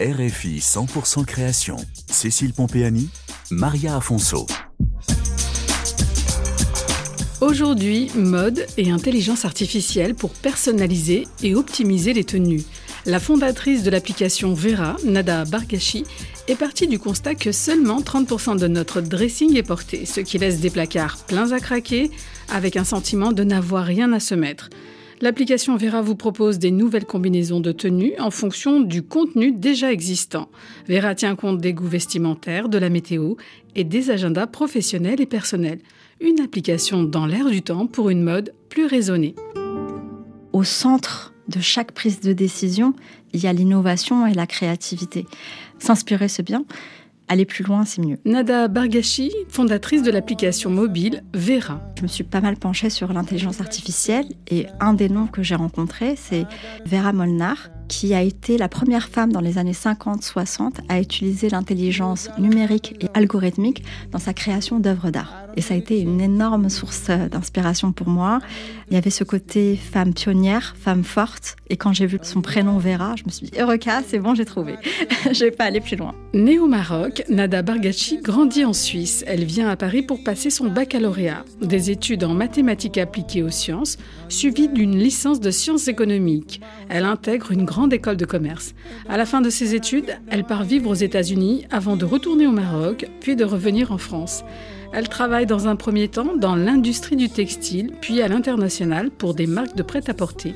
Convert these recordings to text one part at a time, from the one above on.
RFI 100% création. Cécile Pompéani, Maria Afonso. Aujourd'hui, mode et intelligence artificielle pour personnaliser et optimiser les tenues. La fondatrice de l'application Vera, Nada Bargashi, est partie du constat que seulement 30% de notre dressing est porté, ce qui laisse des placards pleins à craquer, avec un sentiment de n'avoir rien à se mettre. L'application Vera vous propose des nouvelles combinaisons de tenues en fonction du contenu déjà existant. Vera tient compte des goûts vestimentaires, de la météo et des agendas professionnels et personnels. Une application dans l'air du temps pour une mode plus raisonnée. Au centre de chaque prise de décision, il y a l'innovation et la créativité. S'inspirer, c'est bien, aller plus loin, c'est mieux. Nada Bargashi, fondatrice de l'application mobile Vera. Je me suis pas mal penchée sur l'intelligence artificielle et un des noms que j'ai rencontrés, c'est Vera Molnar, qui a été la première femme dans les années 50-60 à utiliser l'intelligence numérique et algorithmique dans sa création d'œuvres d'art. Et ça a été une énorme source d'inspiration pour moi. Il y avait ce côté femme pionnière, femme forte. Et quand j'ai vu son prénom Vera, je me suis dit, Eureka, c'est bon, j'ai trouvé. je vais pas aller plus loin. Née au Maroc, Nada Bargachi grandit en Suisse. Elle vient à Paris pour passer son baccalauréat. Des études en mathématiques appliquées aux sciences, suivies d'une licence de sciences économiques. Elle intègre une grande grande école de commerce. À la fin de ses études, elle part vivre aux États-Unis avant de retourner au Maroc, puis de revenir en France. Elle travaille dans un premier temps dans l'industrie du textile, puis à l'international pour des marques de prêt-à-porter.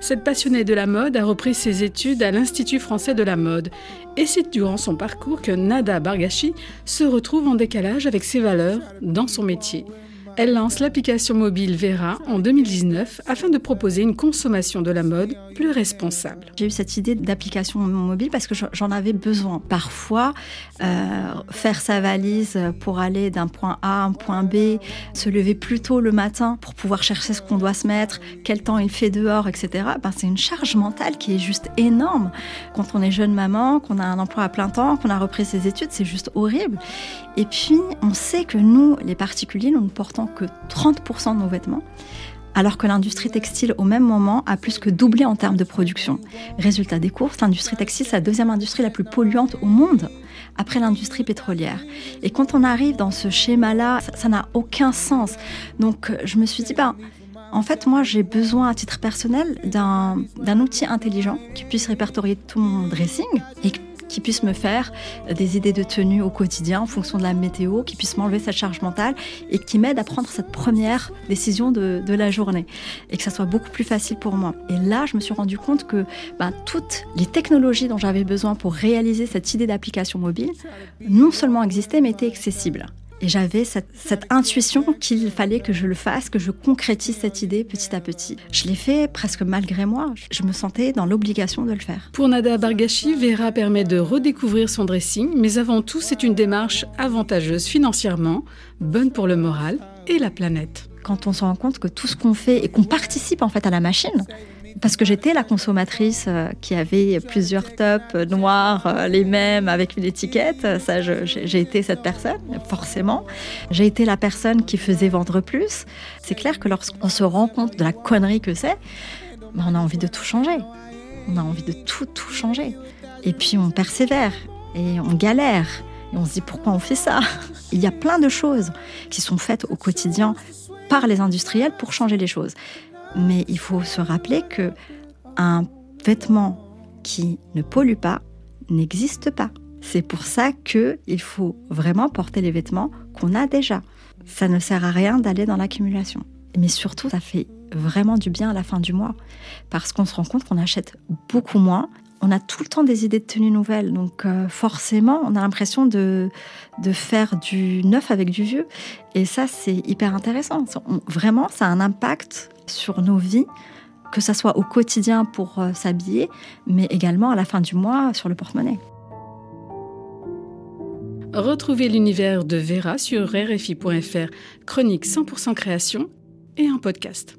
Cette passionnée de la mode a repris ses études à l'Institut français de la mode. Et c'est durant son parcours que Nada Bargashi se retrouve en décalage avec ses valeurs dans son métier. Elle lance l'application mobile Vera en 2019 afin de proposer une consommation de la mode plus responsable. J'ai eu cette idée d'application mobile parce que j'en avais besoin. Parfois, euh, faire sa valise pour aller d'un point A à un point B, se lever plus tôt le matin pour pouvoir chercher ce qu'on doit se mettre, quel temps il fait dehors, etc. Ben, c'est une charge mentale qui est juste énorme. Quand on est jeune maman, qu'on a un emploi à plein temps, qu'on a repris ses études, c'est juste horrible. Et puis, on sait que nous, les particuliers, nous ne portons que 30% de nos vêtements, alors que l'industrie textile, au même moment, a plus que doublé en termes de production. Résultat des courses, l'industrie textile, c'est la deuxième industrie la plus polluante au monde, après l'industrie pétrolière. Et quand on arrive dans ce schéma-là, ça n'a aucun sens. Donc, je me suis dit, ben, en fait, moi, j'ai besoin à titre personnel d'un outil intelligent qui puisse répertorier tout mon dressing et qui puisse me faire des idées de tenue au quotidien en fonction de la météo, qui puisse m'enlever cette charge mentale et qui m'aide à prendre cette première décision de, la journée et que ça soit beaucoup plus facile pour moi. Et là, je me suis rendu compte que ben, toutes les technologies dont j'avais besoin pour réaliser cette idée d'application mobile non seulement existaient, mais étaient accessibles. Et j'avais cette, intuition qu'il fallait que je le fasse, que je concrétise cette idée petit à petit. Je l'ai fait presque malgré moi. Je me sentais dans l'obligation de le faire. Pour Nada Bargashi, Vera permet de redécouvrir son dressing, mais avant tout, c'est une démarche avantageuse financièrement, bonne pour le moral et la planète. Quand on se rend compte que tout ce qu'on fait et qu'on participe en fait à la machine, parce que j'étais la consommatrice euh, qui avait plusieurs tops noirs, euh, les mêmes, avec une étiquette. Ça, j'ai été cette personne, forcément. J'ai été la personne qui faisait vendre plus. C'est clair que lorsqu'on se rend compte de la connerie que c'est, ben, on a envie de tout changer. On a envie de tout, tout changer. Et puis on persévère et on galère. Et on se dit pourquoi on fait ça? Il y a plein de choses qui sont faites au quotidien par les industriels pour changer les choses. Mais il faut se rappeler que un vêtement qui ne pollue pas n'existe pas. C'est pour ça que il faut vraiment porter les vêtements qu'on a déjà. Ça ne sert à rien d'aller dans l'accumulation. Mais surtout, ça fait vraiment du bien à la fin du mois parce qu'on se rend compte qu'on achète beaucoup moins. On a tout le temps des idées de tenues nouvelles, donc euh, forcément, on a l'impression de, de faire du neuf avec du vieux. Et ça, c'est hyper intéressant. vraiment, ça a un impact sur nos vies, que ce soit au quotidien pour euh, s'habiller, mais également à la fin du mois sur le porte-monnaie. Retrouvez l'univers de Vera sur rfi.fr, chronique 100% création et un podcast.